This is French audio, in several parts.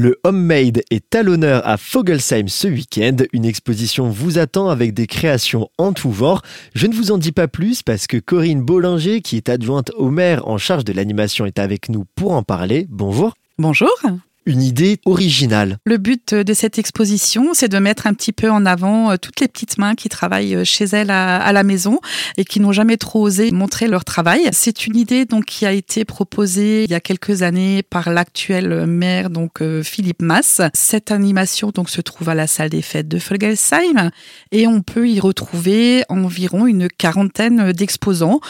Le Homemade est à l'honneur à Fogelsheim ce week-end. Une exposition vous attend avec des créations en tout genre. Je ne vous en dis pas plus parce que Corinne Bollinger, qui est adjointe au maire en charge de l'animation, est avec nous pour en parler. Bonjour. Bonjour une idée originale. Le but de cette exposition, c'est de mettre un petit peu en avant euh, toutes les petites mains qui travaillent euh, chez elles à, la maison et qui n'ont jamais trop osé montrer leur travail. C'est une idée donc qui a été proposée il y a quelques années par l'actuel maire donc euh, Philippe Mass. Cette animation donc se trouve à la salle des fêtes de Folgelsheim et on peut y retrouver environ une quarantaine d'exposants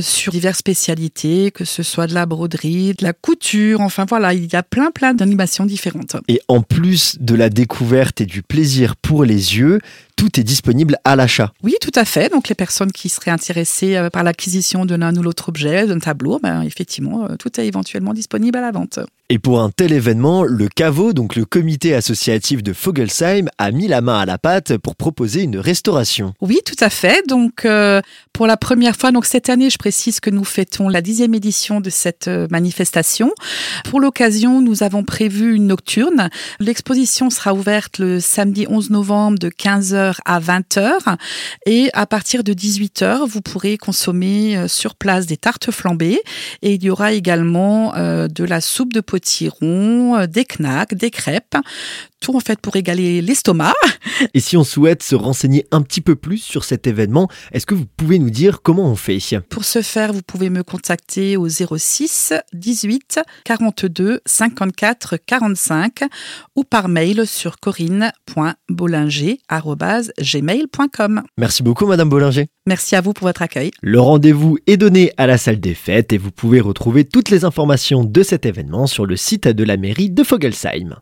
sur diverses spécialités, que ce soit de la broderie, de la couture, enfin voilà, il y a plein plein d'animations différentes. Et en plus de la découverte et du plaisir pour les yeux, tout est disponible à l'achat. Oui, tout à fait. Donc les personnes qui seraient intéressées euh, par l'acquisition de l'un ou l'autre objet, d'un tableau, ben, effectivement, euh, tout est éventuellement disponible à la vente. Et pour un tel événement, le CAVO, donc le comité associatif de Fogelsheim, a mis la main à la pâte pour proposer une restauration. Oui, tout à fait. Donc euh, pour la première fois, donc cette année, je précise que nous fêtons la dixième édition de cette manifestation. Pour l'occasion, nous avons prévu une nocturne. L'exposition sera ouverte le samedi 11 novembre de 15h à 20h. Et à partir de 18h, vous pourrez consommer euh, sur place des tartes flambées. Et il y aura également euh, de la soupe de potiron, euh, des knacks, des crêpes tout en fait pour égaler l'estomac. Et si on souhaite se renseigner un petit peu plus sur cet événement, est-ce que vous pouvez nous dire comment on fait? Pour ce faire, vous pouvez me contacter au 06 18 42 54 45 ou par mail sur corinne.bollinger.gmail.com. Merci beaucoup Madame Bollinger. Merci à vous pour votre accueil. Le rendez-vous est donné à la salle des fêtes et vous pouvez retrouver toutes les informations de cet événement sur le site de la mairie de Fogelsheim.